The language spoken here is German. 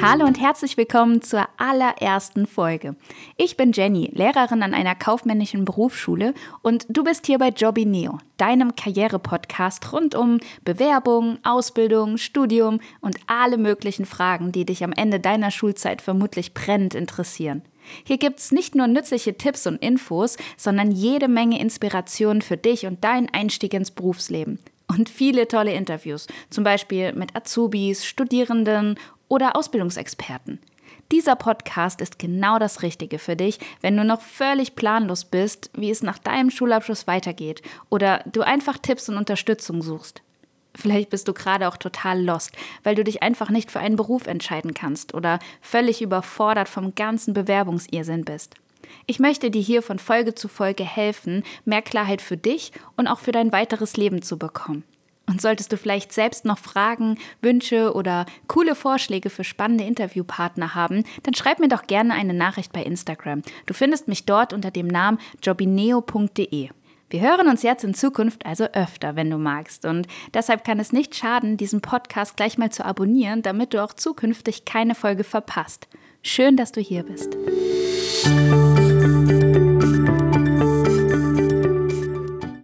Hallo und herzlich willkommen zur allerersten Folge. Ich bin Jenny, Lehrerin an einer kaufmännischen Berufsschule und du bist hier bei Jobby Neo, deinem Karriere-Podcast rund um Bewerbung, Ausbildung, Studium und alle möglichen Fragen, die dich am Ende deiner Schulzeit vermutlich brennend interessieren. Hier gibt es nicht nur nützliche Tipps und Infos, sondern jede Menge Inspiration für dich und deinen Einstieg ins Berufsleben und viele tolle Interviews, zum Beispiel mit Azubis, Studierenden oder Ausbildungsexperten. Dieser Podcast ist genau das Richtige für dich, wenn du noch völlig planlos bist, wie es nach deinem Schulabschluss weitergeht oder du einfach Tipps und Unterstützung suchst. Vielleicht bist du gerade auch total lost, weil du dich einfach nicht für einen Beruf entscheiden kannst oder völlig überfordert vom ganzen Bewerbungsirrsinn bist. Ich möchte dir hier von Folge zu Folge helfen, mehr Klarheit für dich und auch für dein weiteres Leben zu bekommen. Und solltest du vielleicht selbst noch Fragen, Wünsche oder coole Vorschläge für spannende Interviewpartner haben, dann schreib mir doch gerne eine Nachricht bei Instagram. Du findest mich dort unter dem Namen jobineo.de. Wir hören uns jetzt in Zukunft also öfter, wenn du magst. Und deshalb kann es nicht schaden, diesen Podcast gleich mal zu abonnieren, damit du auch zukünftig keine Folge verpasst. Schön, dass du hier bist. Thank you.